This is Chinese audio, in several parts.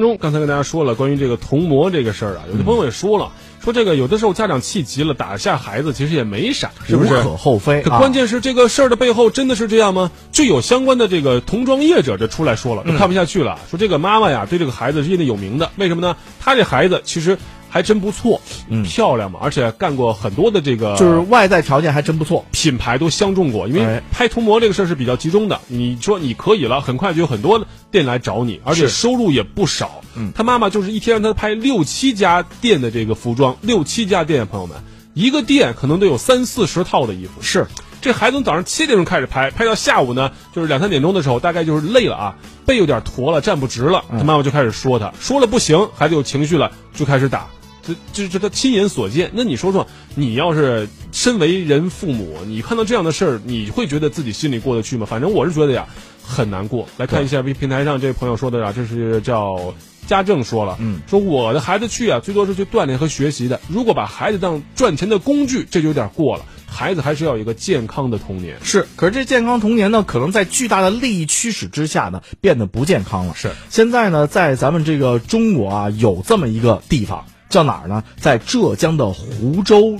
中刚才跟大家说了关于这个童模这个事儿啊，有的朋友也说了，说这个有的时候家长气急了打下孩子，其实也没啥，是不是？无可厚非。关键是这个事儿的背后真的是这样吗？就有相关的这个童装业者就出来说了，就看不下去了，说这个妈妈呀对这个孩子是业内有名的，为什么呢？他这孩子其实还真不错，嗯漂亮嘛，而且干过很多的这个就是外在条件还真不错。品牌都相中过，因为哎拍涂模这个事儿是比较集中的。你说你可以了，很快就有很多店来找你，而且收入也不少。嗯他妈妈就是一天让他拍六七家店的这个服装，六七家店，朋友们，一个店可能都有三四十套的衣服。是，这孩子从早上七点钟开始拍，拍到下午呢，就是两三点钟的时候，大概就是累了啊，背有点驼了，站不直了。他妈妈就开始说他，说了不行，孩子有情绪了，就开始打。这这这他亲眼所见，那你说说，你要是身为人父母，你看到这样的事儿，你会觉得自己心里过得去吗？反正我是觉得呀，很难过。来看一下平平台上这位朋友说的啊，这是叫家政说了，嗯，说我的孩子去啊，最多是去锻炼和学习的。如果把孩子当赚钱的工具，这就有点过了。孩子还是要有一个健康的童年。是，可是这健康童年呢，可能在巨大的利益驱使之下呢，变得不健康了。是，现在呢，在咱们这个中国啊，有这么一个地方，叫哪儿呢？在浙江的湖州。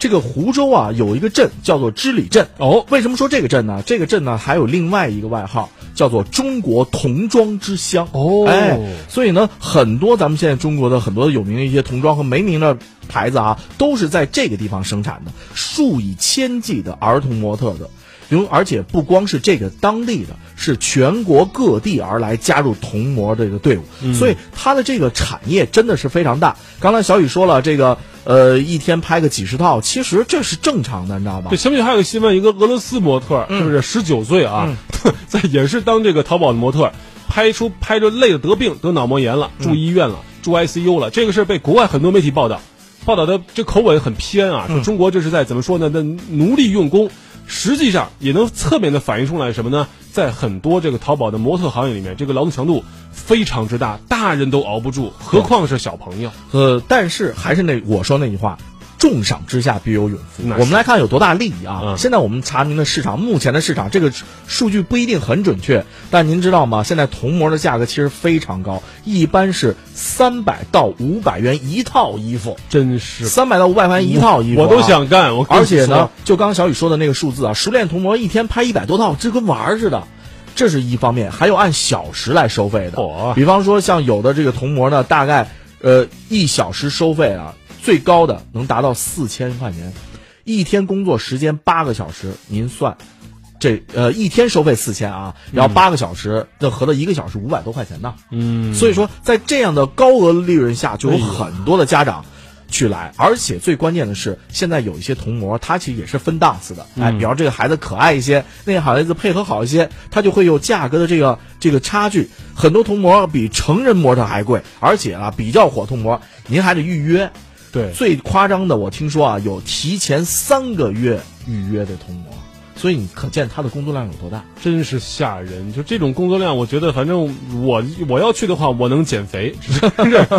这个湖州啊，有一个镇叫做织里镇。哦，为什么说这个镇呢？这个镇呢，还有另外一个外号，叫做中国童装之乡。哦哎，所以呢，很多咱们现在中国的很多有名的一些童装和没名的牌子啊，都是在这个地方生产的，数以千计的儿童模特的。因为而且不光是这个当地的，是全国各地而来加入同模这个队伍，所以它的这个产业真的是非常大。刚才小雨说了，这个呃一天拍个几十套，其实这是正常的，你知道吧对，？前不久还有个新闻，一个俄罗斯模特，是不是十九岁啊，在也是当这个淘宝的模特，拍出拍着累的得病，得脑膜炎了，住医院了，住 ICU 了。这个事儿被国外很多媒体报道，报道的这口吻很偏啊，说中国这是在怎么说呢？那奴隶用工。实际上也能侧面的反映出来什么呢？在很多这个淘宝的模特行业里面，这个劳动强度非常之大，大人都熬不住，何况是小朋友。呃，但是还是那我说那句话，重赏之下必有勇夫我们来看有多大利益啊！嗯现在我们查明的市场，目前的市场这个数据不一定很准确，但您知道吗？现在童模的价格其实非常高，一般是三百到五百元一套衣服，真是，三百到五百元一套衣服啊、我都想干。而且呢，，就刚刚小雨说的那个数字啊，熟练童模一天拍一百多套，这跟玩儿似的。这是一方面，还有按小时来收费的。嚯比方说像有的这个童模呢，大概呃一小时收费啊，最高的能达到四千块钱，一天工作时间八个小时，您算。这呃一天收费四千啊，然后八个小时，那合到一个小时五百多块钱呢。嗯，所以说，在这样的高额利润下，就有很多的家长去来，而且最关键的是，现在有一些童模，它其实也是分档次的。哎，比方这个孩子可爱一些，那个孩子配合好一些，它就会有价格的这个这个差距。很多童模比成人模特还贵，而且啊，比较火童模，您还得预约。对，最夸张的，我听说啊，有提前三个月预约的童模，所以你可见他的工作量有多大。真是吓人！就这种工作量，我觉得反正我我要去的话，我能减肥，是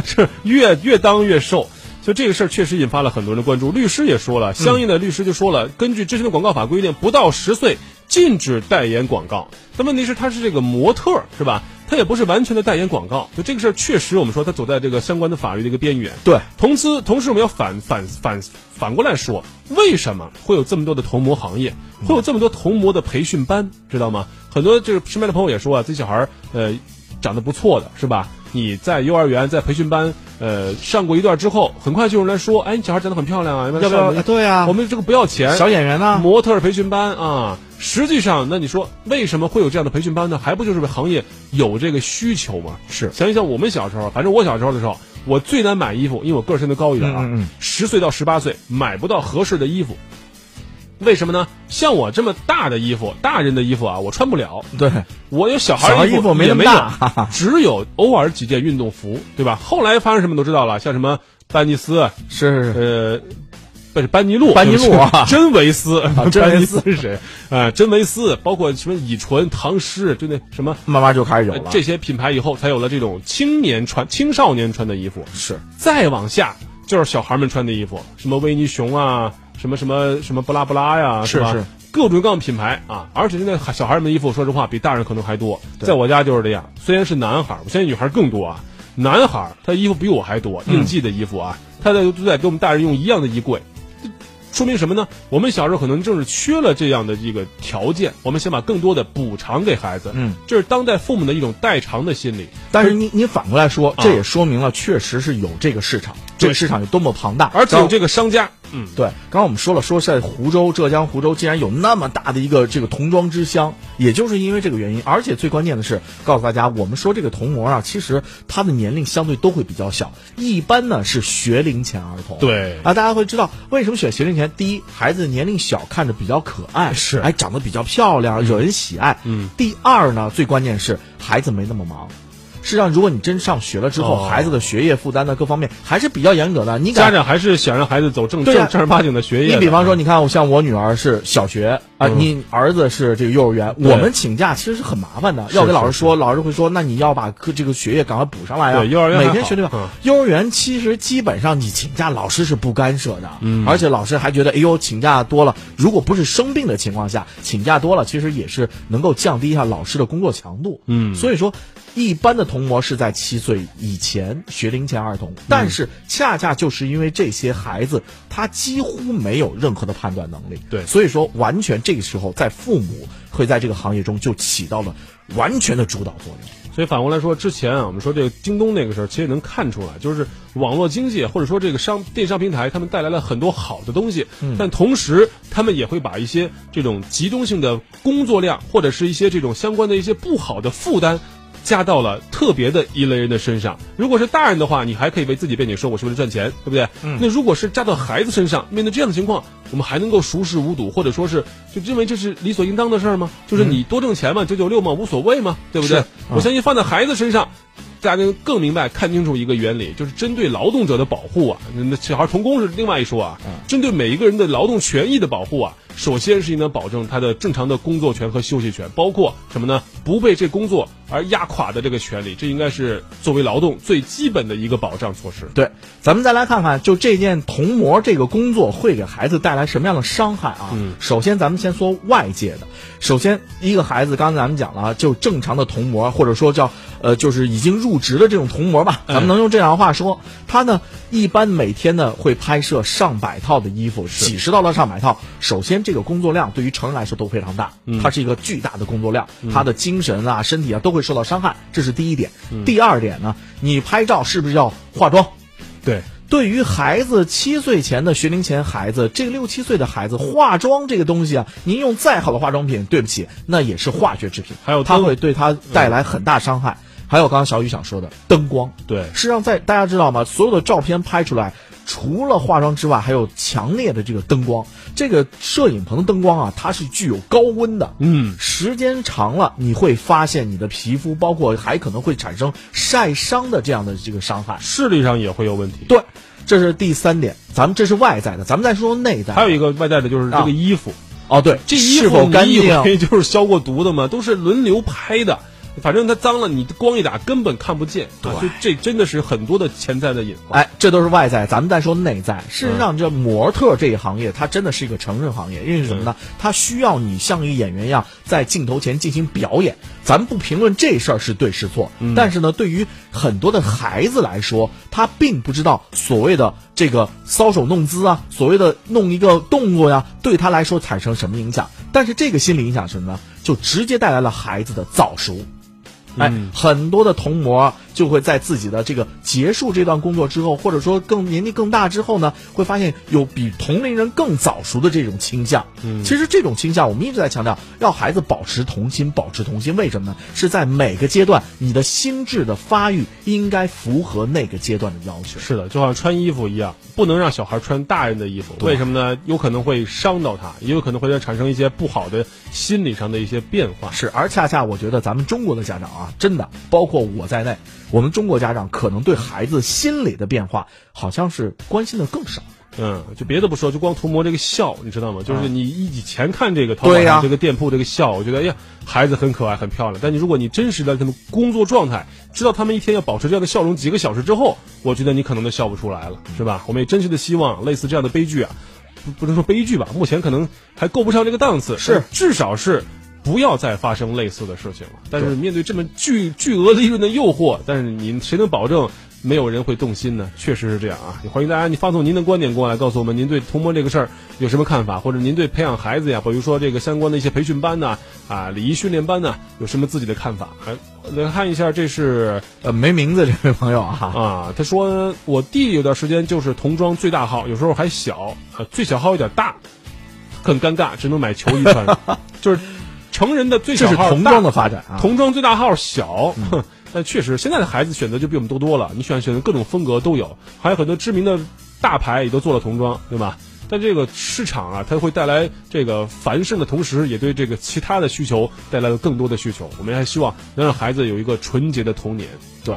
是越越当越瘦。所以这个事儿确实引发了很多人的关注。律师也说了，相应的律师就说了，根据之前的广告法规定，不到十岁禁止代言广告。但问题是，他是这个模特儿是吧？他也不是完全的代言广告。就这个事儿，确实我们说他走在这个相关的法律的一个边缘。对，同时，同时我们要反反反反过来说，为什么会有这么多的童模行业，会有这么多童模的培训班，知道吗？很多就是身边的朋友也说啊，自己小孩儿呃长得不错的是吧？你在幼儿园在培训班呃上过一段之后，很快就有人来说，哎，你小孩长得很漂亮啊，要不要对啊我们这个不要钱，小演员呢？模特培训班啊，实际上，那你说为什么会有这样的培训班呢？还不就是行业有这个需求吗？是想一想，我们小时候，反正我小时候的时候，我最难买衣服，因为我个儿身子高一点啊嗯嗯嗯，十、岁到十八岁买不到合适的衣服。为什么呢？像我这么大的衣服，大人的衣服啊，我穿不了。对，我有小孩的衣衣服也没有 只有偶尔几件运动服，对吧？后来发生什么都知道了，像什么丹尼斯，是是是。呃，不是班尼路，班尼路啊真维斯，真维斯斯是谁？啊，真维斯，包括什么乙醇、唐诗，就那什么。慢慢就开始有了。呃这些品牌以后才有了这种青年穿、青少年穿的衣服。是再往下就是小孩们穿的衣服，什么维尼熊啊，什么什么什么布拉布拉呀，吧？是是各种各样的品牌啊，而且现在小孩们的衣服，说实话比大人可能还多。在我家就是这样，虽然是男孩，我相信女孩更多啊。男孩他衣服比我还多，应季的衣服啊，他在都在跟我们大人用一样的衣柜。说明什么呢？我们小时候可能正是缺了这样的一个条件，我们想把更多的补偿给孩子。嗯，这是当代父母的一种代偿的心理。但是你你反过来说，这也说明了确实是有这个市场，这个市场有多么庞大，而且有这个商家。嗯，对。刚刚我们说了，说在湖州，浙江湖州竟然有那么大的一个这个童装之乡，也就是因为这个原因。而且最关键的是，告诉大家，我们说这个童模啊，其实他的年龄相对都会比较小，一般呢是学龄前儿童。对啊，大家会知道为什么选学龄前？第一，孩子年龄小，看着比较可爱，是，哎，长得比较漂亮，惹人喜爱。嗯。第二呢，最关键是孩子没那么忙。实际上，如果你真上学了之后，孩子的学业负担呢，各方面还是比较严格的。你家长还是想让孩子走正正正儿八经的学业。你比方说，你看，我像我女儿是小学啊，你儿子是这个幼儿园，我们请假其实是很麻烦的，要给老师说，老师会说，那你要把课这个学业赶快补上来啊。对，幼儿园每天学对吧？幼儿园其实基本上你请假，老师是不干涉的，嗯，而且老师还觉得，哎呦，请假多了，如果不是生病的情况下，请假多了，其实也是能够降低一下老师的工作强度。嗯，所以说。一般的童模是在七岁以前学龄前儿童，但是恰恰就是因为这些孩子他几乎没有任何的判断能力，对，所以说完全这个时候在父母会在这个行业中就起到了完全的主导作用。所以反过来说，之前啊，我们说这个京东那个时候，其实能看出来，就是网络经济或者说这个商电商平台，他们带来了很多好的东西，但同时他们也会把一些这种集中性的工作量或者是一些这种相关的一些不好的负担。加到了特别的一类人的身上。如果是大人的话，你还可以为自己辩解，说我是为了赚钱，对不对？嗯。那如果是加到孩子身上，面对这样的情况，我们还能够熟视无睹，或者说是就认为这是理所应当的事儿吗？就是你多挣钱嘛，九九六嘛，无所谓嘛，对不对？我相信放在孩子身上，大家能更明白、看清楚一个原理，就是针对劳动者的保护啊。那小孩童工是另外一说啊。针对每一个人的劳动权益的保护啊，首先是应当保证他的正常的工作权和休息权，包括什么呢？不被这工作。而压垮的这个权利，这应该是作为劳动最基本的一个保障措施。对，咱们再来看看，就这件童模这个工作会给孩子带来什么样的伤害啊？嗯，首先咱们先说外界的。首先，一个孩子，刚才咱们讲了，就正常的童模，或者说叫呃，就是已经入职的这种童模吧，咱们能用这样的话说，他呢一般每天呢会拍摄上百套的衣服，几十套到上百套。首先，这个工作量对于成人来说都非常大，它是一个巨大的工作量，他的精神啊、身体啊都会。受到伤害，这是第一点。第二点呢，你拍照是不是要化妆？对，对于孩子七岁前的学龄前孩子，这个六七岁的孩子，化妆这个东西啊，您用再好的化妆品，对不起，那也是化学制品，还有它会对他带来很大伤害。还有刚刚小雨想说的灯光，对，实际上在大家知道吗？所有的照片拍出来。除了化妆之外，还有强烈的这个灯光。这个摄影棚的灯光啊，它是具有高温的。嗯，时间长了，你会发现你的皮肤，包括还可能会产生晒伤的这样的这个伤害，视力上也会有问题。对，这是第三点。咱们这是外在的，咱们再说说内在。还有一个外在的就是这个衣服。哦，对，这衣服干净就是消过毒的嘛？都是轮流拍的。反正它脏了，你光一打根本看不见，对，这真的是很多的潜在的隐患。哎，这都是外在，咱们再说内在。事实上，这模特这一行业，它真的是一个成人行业，因为什么呢？它需要你像一个演员一样在镜头前进行表演。咱不评论这事儿是对是错，但是呢，对于很多的孩子来说，他并不知道所谓的这个搔首弄姿啊，所谓的弄一个动作呀，对他来说产生什么影响？但是这个心理影响什么呢？就直接带来了孩子的早熟。哎，很多的童模就会在自己的这个结束这段工作之后，或者说更年纪更大之后呢，会发现有比同龄人更早熟的这种倾向。嗯，其实这种倾向我们一直在强调，要孩子保持童心，保持童心。为什么呢？是在每个阶段，你的心智的发育应该符合那个阶段的要求。是的，就好像穿衣服一样，不能让小孩穿大人的衣服。为什么呢？有可能会伤到他，也有可能会产生一些不好的心理上的一些变化。是，而恰恰我觉得咱们中国的家长啊。真的，包括我在内，我们中国家长可能对孩子心理的变化，好像是关心的更少。嗯，就别的不说，就光涂抹这个笑，你知道吗？就是你以前看这个淘宝上这个店铺这个笑，我觉得哎呀，孩子很可爱很漂亮。但你如果你真实的他们工作状态，知道他们一天要保持这样的笑容几个小时之后，我觉得你可能都笑不出来了，是吧？我们也真实的希望类似这样的悲剧啊。不不能说悲剧吧，目前可能还够不上这个档次，是至少是。不要再发生类似的事情了。但是面对这么巨巨额利润的诱惑，但是您谁能保证没有人会动心呢？确实是这样啊！也欢迎大家你发送您的观点过来，告诉我们您对童模这个事儿有什么看法，或者您对培养孩子呀，比如说这个相关的一些培训班呢、啊礼仪训练班呐，有什么自己的看法？来看一下，这是呃没名字这位朋友啊啊，他说我弟有段时间就是童装最大号，有时候还小，呃最小号有点大，很尴尬，只能买球衣穿，就是。成人的最小号童装的发展啊，童装最大号小，但确实现在的孩子选择就比我们多多了。你选选择各种风格都有，还有很多知名的大牌也都做了童装，对吧？但这个市场啊，它会带来这个繁盛的同时，也对这个其他的需求带来了更多的需求。我们还希望能让孩子有一个纯洁的童年，对。